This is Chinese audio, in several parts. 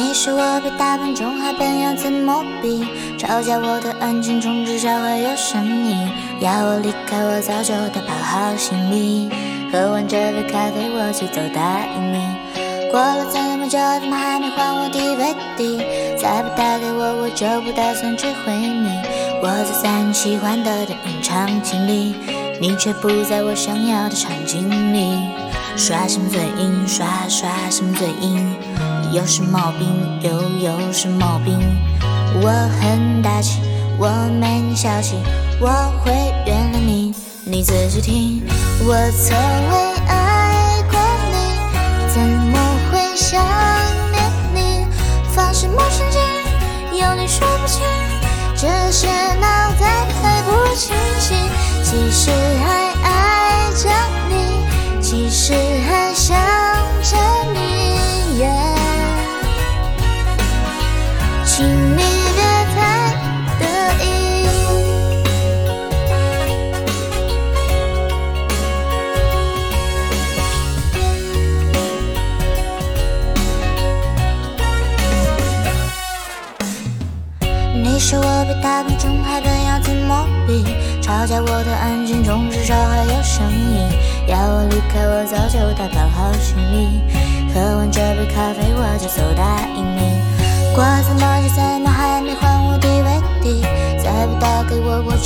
你是我比大笨钟还笨，要怎么比？吵架我的安静中至少还有声音。要我离开，我早就打包好行李。喝完这杯咖啡，我就走，答应你。过了这么久，怎么还没还我 DVD？再不打给我，我就不打算追回你。我走在你喜欢的电影场景里，你却不在我想要的场景里。耍什么嘴硬，耍耍什么嘴硬？有什么毛病？又有什么毛病？我很大气，我没你小气，我会原谅你。你仔细听，我从未爱过你，怎么会想念你？发什么神经？有你说不清，这些脑袋还不清醒。其实还请你别太得意。你说我比大笨钟还笨，要怎么比？吵架我的安静中至少还有声音。要我离开，我早就打包好行李。喝完这杯咖啡，我就走，答应你。过这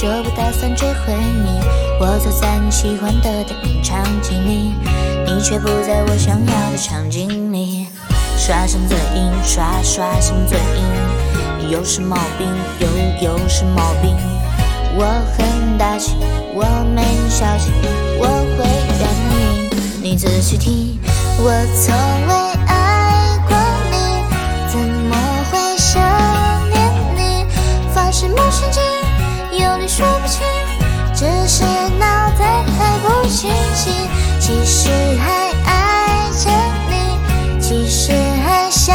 就不打算追回你。我走在你喜欢的电影场景里，你却不在我想要的场景里。耍什么嘴硬，耍耍什么嘴硬？有什么毛病？又有什么毛病？我很大气，我没你小气，我会原谅你。你仔细听，我从未爱其实还爱着你，其实还想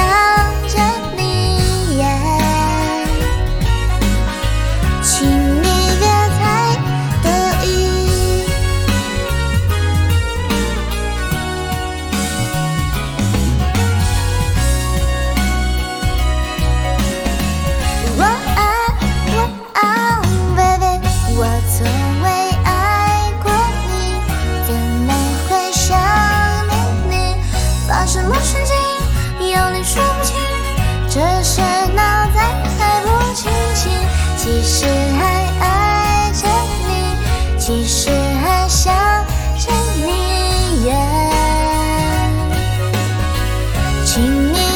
着你。耶请你别太得意。我爱我爱，baby，我从未只是脑袋还不清醒其实还爱着你其实还想着你 yeah 请你